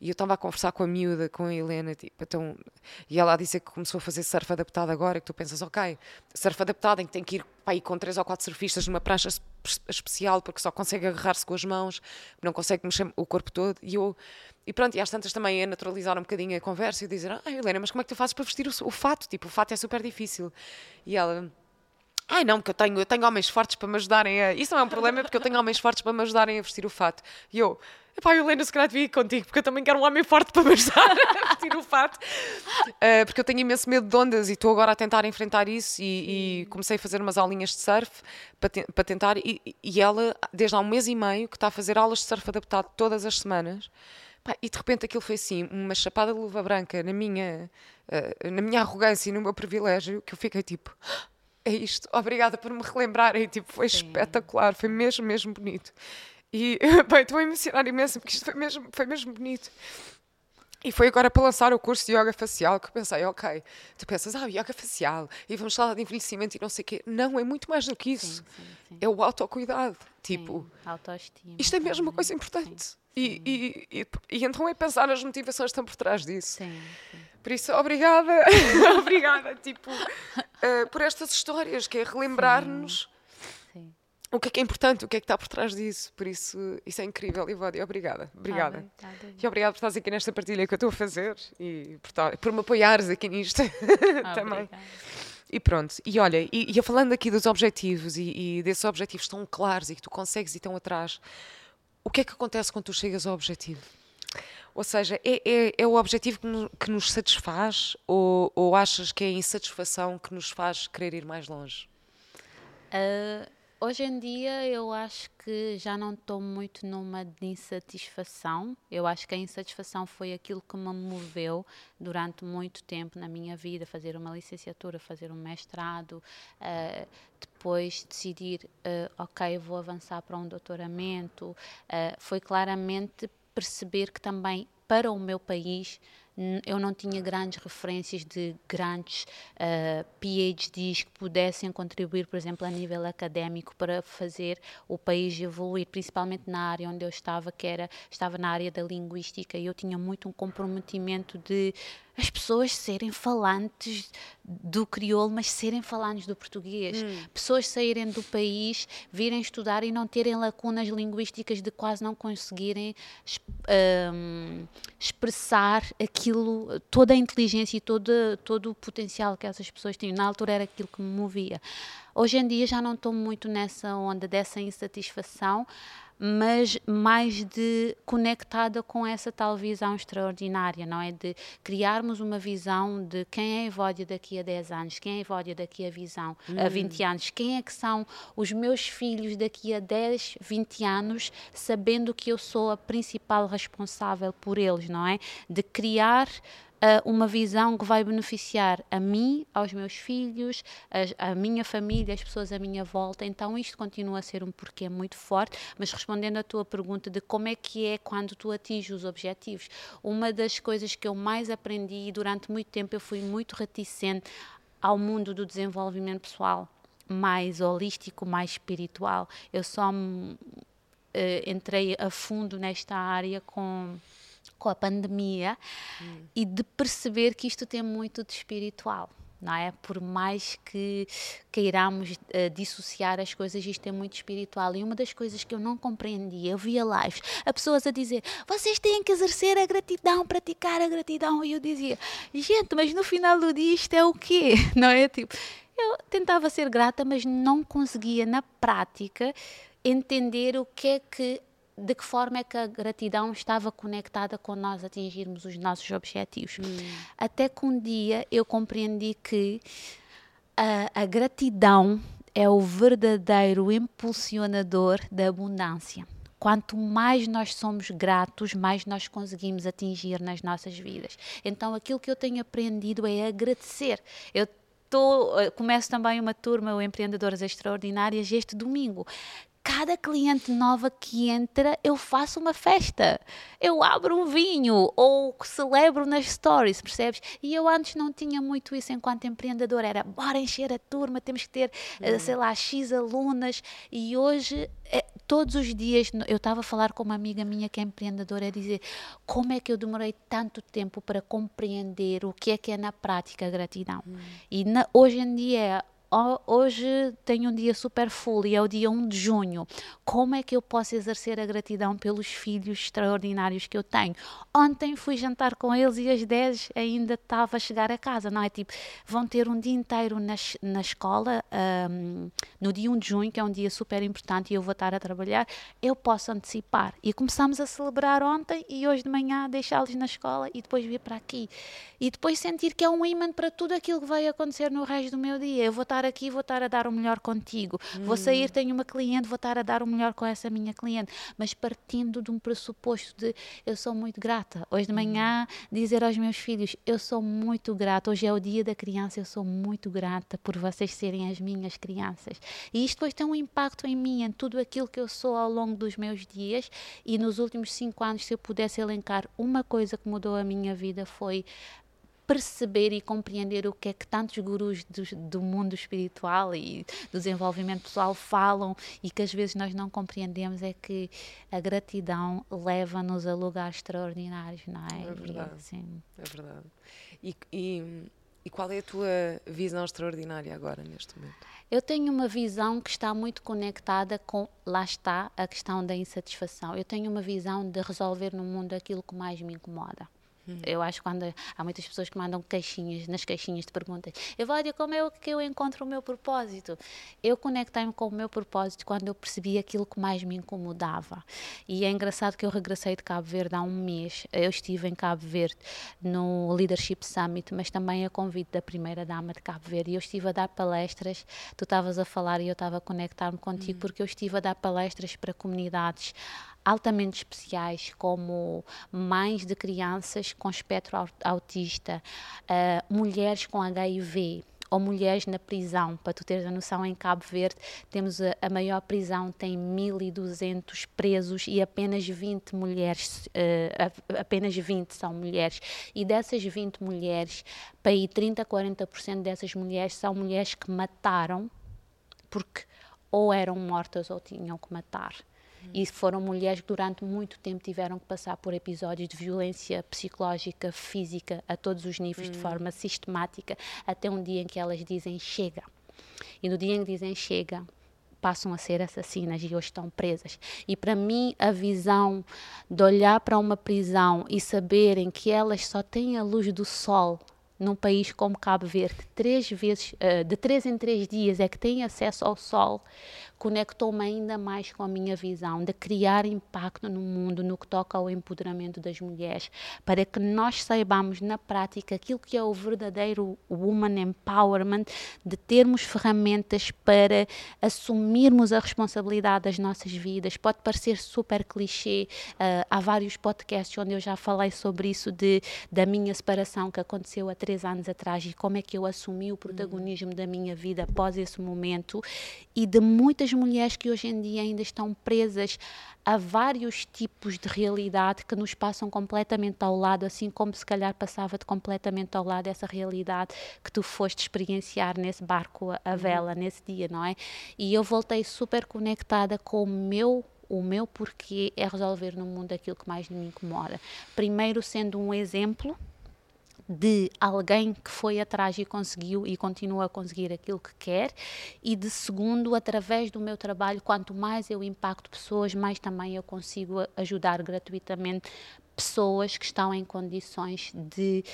E eu estava a conversar com a miúda, com a Helena, tipo, então, e ela a dizer que começou a fazer surf adaptado agora, que tu pensas, ok, surf adaptado em que tem que ir para ir com três ou quatro surfistas numa prancha especial porque só consegue agarrar-se com as mãos, não consegue mexer o corpo todo. E eu, e pronto, e às tantas também é naturalizar um bocadinho a conversa e dizer, ah, Helena, mas como é que tu fazes para vestir o, o fato? Tipo, o fato é super difícil. E ela, Ai não, porque eu tenho, eu tenho homens fortes para me ajudarem a. Isso não é um problema, porque eu tenho homens fortes para me ajudarem a vestir o fato. E eu, Epá, Helena, se calhar devia ir contigo, porque eu também quero um homem forte para me ajudar a vestir o fato. Uh, porque eu tenho imenso medo de ondas e estou agora a tentar enfrentar isso. E, e comecei a fazer umas aulinhas de surf para, te, para tentar. E, e, ela, desde há um mês e meio, que está a fazer aulas de surf adaptado todas as semanas. e de repente aquilo foi assim, uma chapada de luva branca na minha, uh, na minha arrogância e no meu privilégio, que eu fiquei tipo. É isto, obrigada por me relembrarem. Tipo, foi Sim. espetacular, foi mesmo, mesmo bonito. E, bem, estou a emocionar imenso porque isto foi mesmo, foi mesmo bonito. E foi agora para lançar o curso de yoga facial que eu pensei, ok, tu pensas, ah, yoga facial, e vamos falar de envelhecimento e não sei o quê. Não, é muito mais do que isso. Sim, sim, sim. É o autocuidado. Tipo, autoestima. Isto é mesmo uma coisa importante. E, e, e, e, então é pensar nas motivações que estão por trás disso. Por isso, obrigada, obrigada, tipo, uh, por estas histórias, que é relembrar-nos o que é que é importante, o que é que está por trás disso. Por isso, isso é incrível, Ivódia. Obrigada. Obrigada. Ah, bem, tá e obrigada por estares aqui nesta partilha que eu estou a fazer e por, por me apoiares aqui nisto ah, também. Obrigada. E pronto, e olha, e, e falando aqui dos objetivos e, e, desses objetivos tão claros e que tu consegues ir tão atrás, o que é que acontece quando tu chegas ao objetivo? Ou seja, é, é, é o objetivo que nos, que nos satisfaz ou, ou achas que é a insatisfação que nos faz querer ir mais longe? Uh, Hoje em dia eu acho que já não estou muito numa de insatisfação. Eu acho que a insatisfação foi aquilo que me moveu durante muito tempo na minha vida, fazer uma licenciatura, fazer um mestrado, uh, depois decidir, uh, ok, vou avançar para um doutoramento. Foi claramente perceber que também para o meu país eu não tinha grandes referências de grandes uh, eh, PhDs que pudessem contribuir, por exemplo, a nível académico para fazer o país evoluir, principalmente na área onde eu estava, que era estava na área da linguística, e eu tinha muito um comprometimento de as pessoas serem falantes do crioulo, mas serem falantes do português. Hum. Pessoas saírem do país, virem estudar e não terem lacunas linguísticas de quase não conseguirem um, expressar aquilo, toda a inteligência e todo, todo o potencial que essas pessoas tinham. Na altura era aquilo que me movia. Hoje em dia já não estou muito nessa onda dessa insatisfação mas mais de conectada com essa tal visão extraordinária, não é? De criarmos uma visão de quem é a Evódia daqui a 10 anos, quem é a Evódia daqui a, visão, hum. a 20 anos, quem é que são os meus filhos daqui a 10, 20 anos, sabendo que eu sou a principal responsável por eles, não é? De criar uh, uma visão que vai beneficiar a mim, aos meus filhos, a, a, minha família, as pessoas à minha volta. Então isto continua a ser um porquê muito forte, mas respondendo à tua pergunta de como é que é quando tu atinges os objetivos, uma das coisas que eu mais aprendi e durante muito tempo eu fui muito reticente ao mundo do desenvolvimento pessoal mais holístico, mais espiritual. Eu só uh, entrei a fundo nesta área com com a pandemia hum. e de perceber que isto tem muito de espiritual. Não é? Por mais que queiramos uh, dissociar as coisas, isto é muito espiritual. E uma das coisas que eu não compreendia, eu via lives, a pessoas a dizer: vocês têm que exercer a gratidão, praticar a gratidão. E eu dizia: gente, mas no final do dia isto é o quê? Não é? Tipo, eu tentava ser grata, mas não conseguia, na prática, entender o que é que de que forma é que a gratidão estava conectada com nós atingirmos os nossos objetivos. Hum. Até que um dia eu compreendi que a, a gratidão é o verdadeiro impulsionador da abundância. Quanto mais nós somos gratos, mais nós conseguimos atingir nas nossas vidas. Então, aquilo que eu tenho aprendido é agradecer. Eu Tô, começo também uma turma, o Empreendedoras Extraordinárias, este domingo cada cliente nova que entra, eu faço uma festa. Eu abro um vinho ou celebro nas stories, percebes? E eu antes não tinha muito isso enquanto empreendedor. Era bora encher a turma, temos que ter, uhum. sei lá, X alunas. E hoje, é, todos os dias, eu estava a falar com uma amiga minha que é empreendedora, a dizer como é que eu demorei tanto tempo para compreender o que é que é na prática a gratidão. Uhum. E na, hoje em dia hoje tenho um dia super full e é o dia 1 de junho. Como é que eu posso exercer a gratidão pelos filhos extraordinários que eu tenho? Ontem fui jantar com eles e às 10 ainda estava a chegar a casa, não é? Tipo, vão ter um dia inteiro na, na escola, um, no dia 1 de junho, que é um dia super importante e eu vou estar a trabalhar, eu posso antecipar. E começamos a celebrar ontem e hoje de manhã deixá-los na escola e depois vir para aqui. E depois sentir que é um imã para tudo aquilo que vai acontecer no resto do meu dia. Eu vou estar aqui, vou estar a dar o melhor contigo. Hum. Vou sair, tenho uma cliente, vou estar a dar o melhor com essa minha cliente. Mas partindo de um pressuposto de eu sou muito grata. Hoje de hum. manhã, dizer aos meus filhos, eu sou muito grata. Hoje é o dia da criança, eu sou muito grata por vocês serem as minhas crianças. E isto depois tem um impacto em mim, em tudo aquilo que eu sou ao longo dos meus dias. E nos últimos cinco anos, se eu pudesse elencar uma coisa que mudou a minha vida, foi perceber e compreender o que é que tantos gurus do, do, mundo espiritual e do desenvolvimento pessoal falam e que às vezes nós não compreendemos é que a gratidão leva-nos a lugares extraordinários, não é? É verdade. E, assim, é verdade. E, e, e qual é a tua visão extraordinária agora, neste momento? Eu tenho uma visão que está muito conectada com, lá está, a questão da insatisfação. Eu tenho uma visão de resolver no mundo aquilo que mais me incomoda. Hum. Eu acho que quando há muitas pessoas que mandam caixinhas, nas caixinhas de perguntas, dizer como é que eu encontro o meu propósito. Eu conectei-me com o meu propósito quando eu percebi aquilo que mais me incomodava. E é engraçado que eu regressei de Cabo Verde há um mês. Eu estive em Cabo Verde no Leadership Summit, mas também a convite da primeira dama de Cabo Verde. E eu estive a dar palestras. Tu estavas a falar e eu estava a conectar-me contigo hum. porque eu estive a dar palestras para comunidades altamente especiais, como mães de crianças com espectro autista, uh, mulheres com HIV, ou mulheres na prisão. Para tu teres a noção, em Cabo Verde temos a, a maior prisão, tem 1.200 presos e apenas 20 mulheres, uh, apenas 20 são mulheres. E dessas 20 mulheres, para aí 30, 40% dessas mulheres são mulheres que mataram porque ou eram mortas ou tinham que matar. E foram mulheres que durante muito tempo tiveram que passar por episódios de violência psicológica, física, a todos os níveis, de forma sistemática, até um dia em que elas dizem chega. E no dia em que dizem chega, passam a ser assassinas e hoje estão presas. E para mim, a visão de olhar para uma prisão e saberem que elas só têm a luz do sol num país como Cabo Verde, três vezes, uh, de três em três dias é que têm acesso ao sol, conectou-me ainda mais com a minha visão de criar impacto no mundo no que toca ao empoderamento das mulheres, para que nós saibamos na prática aquilo que é o verdadeiro woman empowerment, de termos ferramentas para assumirmos a responsabilidade das nossas vidas. Pode parecer super clichê, uh, há vários podcasts onde eu já falei sobre isso de da minha separação que aconteceu há três anos atrás e como é que eu assumi o protagonismo da minha vida após esse momento e de muitas muitas mulheres que hoje em dia ainda estão presas a vários tipos de realidade que nos passam completamente ao lado, assim como se calhar passava-te completamente ao lado essa realidade que tu foste experienciar nesse barco a uhum. vela, uhum. nesse dia, não é? E eu voltei super conectada com o meu o meu porquê é resolver no mundo aquilo que mais me incomoda. Primeiro, sendo um exemplo de alguém que foi atrás e conseguiu e continua a conseguir aquilo que quer, e de segundo, através do meu trabalho, quanto mais eu impacto pessoas, mais também eu consigo ajudar gratuitamente pessoas que estão em condições de,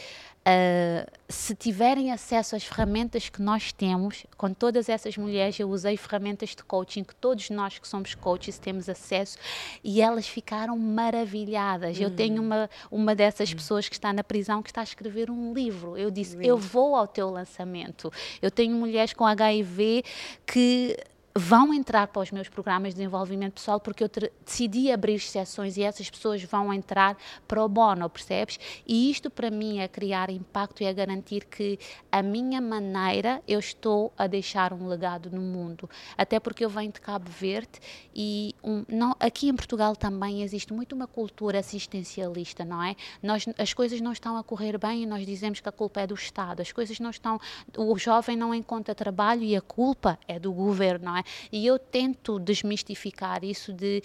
uh, se tiverem acesso às ferramentas que nós temos, com todas essas mulheres, eu usei ferramentas de coaching que todos nós que somos coaches temos acesso e elas ficaram maravilhadas. Uhum. Eu tenho hum. uma, uma dessas uhum. pessoas que está na prisão que está a escrever um livro. Eu disse: Eu vou ao teu lançamento. Eu tenho mulheres com HIV que vão entrar para os meus programas de desenvolvimento pessoal porque eu decidi abrir sessões e essas pessoas vão entrar para o bono, percebes? E isto para mim é criar impacto e é garantir que a minha maneira eu estou a deixar um legado no mundo. Até porque eu venho de Cabo Verde e um, não, aqui em Portugal também existe muito uma cultura assistencialista, não é? Nós, as coisas não estão a correr bem e nós dizemos que a culpa é do Estado. As coisas não estão, o jovem não encontra trabalho e a culpa é do governo, não é? E eu tento desmistificar isso de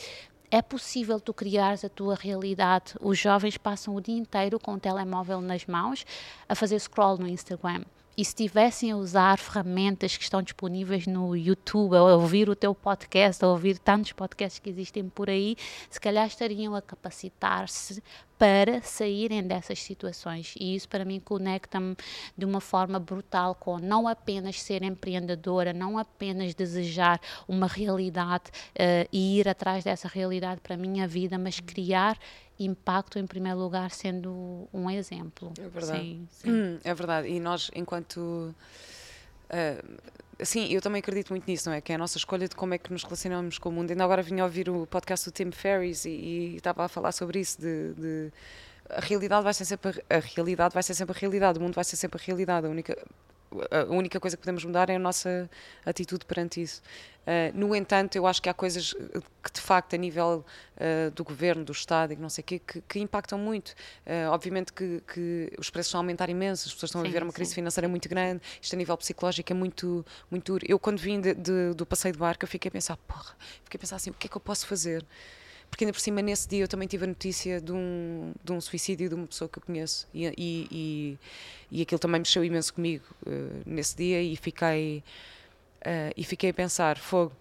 é possível tu criares a tua realidade. Os jovens passam o dia inteiro com o telemóvel nas mãos a fazer scroll no Instagram. E se tivessem a usar ferramentas que estão disponíveis no YouTube, a ouvir o teu podcast, a ouvir tantos podcasts que existem por aí, se calhar estariam a capacitar-se para saírem dessas situações. E isso para mim conecta-me de uma forma brutal com não apenas ser empreendedora, não apenas desejar uma realidade uh, e ir atrás dessa realidade para a minha vida, mas criar impacto em primeiro lugar sendo um exemplo. É verdade. Sim, sim. Hum, é verdade. E nós, enquanto. Uh, sim, eu também acredito muito nisso, não é? Que é a nossa escolha de como é que nos relacionamos com o mundo. Ainda agora vim a ouvir o podcast do Tim Ferriss e, e estava a falar sobre isso, de, de a realidade vai ser sempre a realidade vai ser sempre a realidade, o mundo vai ser sempre a realidade. A única a única coisa que podemos mudar é a nossa atitude perante isso. Uh, no entanto, eu acho que há coisas que de facto a nível uh, do governo, do Estado e não sei o quê, que, que impactam muito. Uh, obviamente que, que, os preços estão a aumentar imenso, as pessoas estão sim, a viver uma crise sim. financeira muito grande, isto a nível psicológico é muito, muito duro. Eu quando vim de, de, do passeio de barco, eu fiquei a pensar, porra, fiquei a pensar assim, o que é que eu posso fazer? porque ainda por cima nesse dia eu também tive a notícia de um, de um suicídio de uma pessoa que eu conheço e, e, e, e aquilo também mexeu imenso comigo uh, nesse dia e fiquei, e fiquei a pensar, fogo,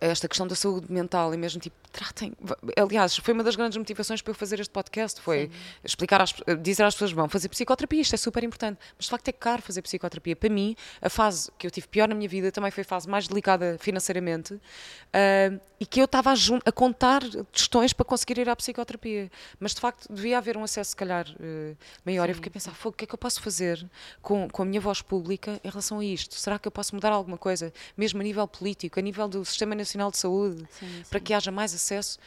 esta questão da saúde mental e mesmo tipo tratem. Aliás, foi uma das grandes motivações para eu fazer este podcast, foi Sim. explicar, às, dizer às pessoas, vão fazer psicoterapia, isto é super importante, mas de facto é caro fazer psicoterapia. Para mim, a fase que eu tive pior na minha vida também foi a fase mais delicada financeiramente uh, e que eu estava a, a, contar questões para conseguir ir à psicoterapia, mas de facto devia haver um acesso, se calhar, uh, maior. Sim. Eu fiquei a pensar, o que é que eu posso fazer com, com a minha voz pública em relação a isto? Será que eu posso mudar alguma coisa, mesmo a nível político, a nível do Sistema Nacional de Saúde, sim, para que haja mais acesso.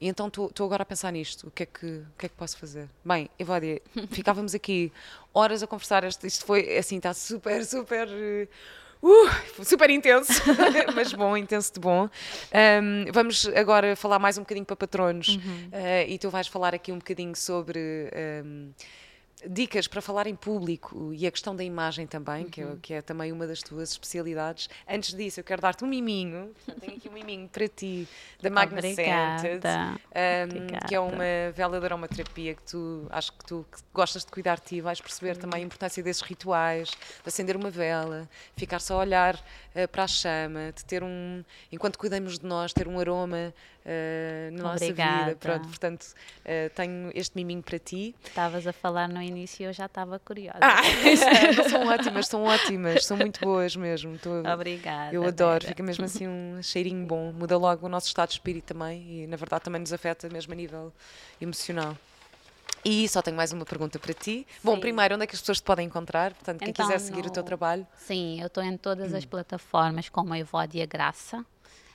E então estou agora a pensar nisto. O que, é que, o que é que posso fazer? Bem, Evódia, ficávamos aqui horas a conversar. Isto, isto foi assim, está super, super. Uh, super intenso, mas bom, intenso de bom. Um, vamos agora falar mais um bocadinho para patronos uhum. uh, e tu vais falar aqui um bocadinho sobre. Um, dicas para falar em público e a questão da imagem também, uhum. que, é, que é também uma das tuas especialidades. Antes disso, eu quero dar-te um miminho. Tenho aqui um miminho para ti, da Magna Scented, um, que é uma vela de aromaterapia que tu acho que tu que gostas de cuidar de ti, vais perceber uhum. também a importância desses rituais, de acender uma vela, ficar só a olhar uh, para a chama, de ter um, enquanto cuidamos de nós, ter um aroma uh, na Obrigada. nossa vida. Pronto, portanto, uh, tenho este miminho para ti. Estavas a falar no início eu já estava curiosa. Ah, são ótimas, são ótimas, são muito boas mesmo. Tô, Obrigada. Eu adoro, fica mesmo assim um cheirinho bom, muda logo o nosso estado de espírito também e, na verdade, também nos afeta mesmo a nível emocional. E só tenho mais uma pergunta para ti. Sim. Bom, primeiro, onde é que as pessoas te podem encontrar? Portanto, quem então, quiser seguir no... o teu trabalho. Sim, eu estou em todas hum. as plataformas como a Evódia Graça.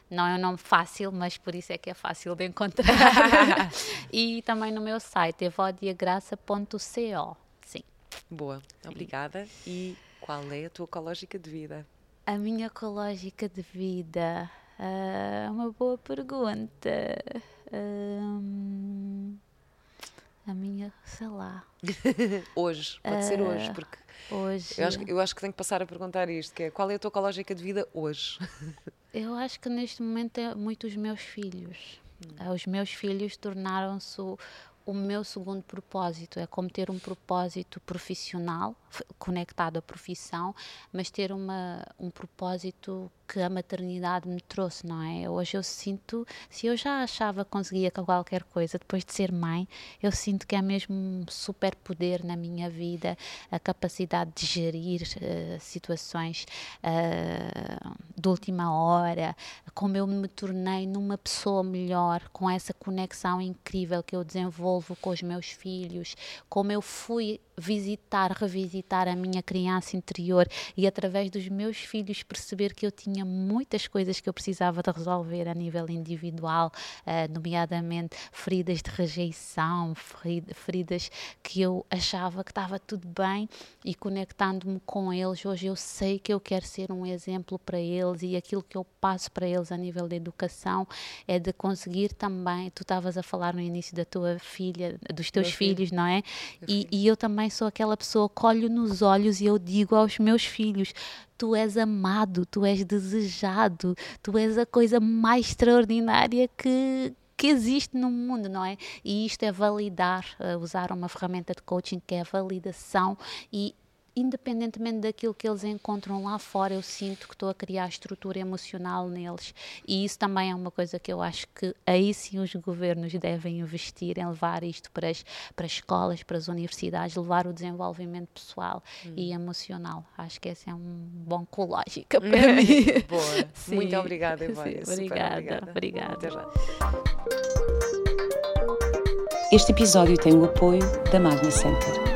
Não é um nome fácil, mas por isso é que é fácil de encontrar. e também no meu site, evodiagraça.co. Sim. Boa, obrigada. E qual é a tua ecológica de vida? A minha ecológica de vida? Uh, uma boa pergunta. Uh, a minha, sei lá. hoje, pode uh, ser hoje, ah, porque hoje. Eu acho, eu acho que tenho que passar a perguntar isto, que é qual é a tua ecológica de vida hoje? Eu acho que neste momento é muito os meus filhos. Hum. Os meus filhos tornaram-se o, o meu segundo propósito. É como ter um propósito profissional, conectado à profissão, mas ter uma, um propósito que a maternidade me trouxe, não é? Hoje eu sinto, se eu já achava que conseguia qualquer coisa depois de ser mãe, eu sinto que é mesmo um super poder na minha vida, a capacidade de gerir uh, situações uh, de última hora, como eu me tornei numa pessoa melhor, com essa conexão incrível que eu desenvolvo com os meus filhos, como eu fui visitar, revisitar a minha criança interior e através dos meus filhos perceber que eu tinha muitas coisas que eu precisava de resolver a nível individual, uh, nomeadamente feridas de rejeição, feridas que eu achava que estava tudo bem e conectando-me com eles, hoje eu sei que eu quero ser um exemplo para eles e aquilo que eu passo para eles a nível de educação é de conseguir também, tu estavas a falar no início da tua filha, dos teus Meu filhos, filho. não é? E, e eu também também sou aquela pessoa que olho nos olhos e eu digo aos meus filhos: tu és amado, tu és desejado, tu és a coisa mais extraordinária que, que existe no mundo, não é? E isto é validar, uh, usar uma ferramenta de coaching que é a validação e independentemente daquilo que eles encontram lá fora, eu sinto que estou a criar estrutura emocional neles. E isso também é uma coisa que eu acho que aí sim os governos devem investir em levar isto para as, para as escolas, para as universidades, levar o desenvolvimento pessoal hum. e emocional. Acho que esse é um bom cológica para mim. Boa. Sim. Muito obrigada, Ivóia. Obrigada, obrigada. obrigada. Este episódio tem o apoio da Magna Center.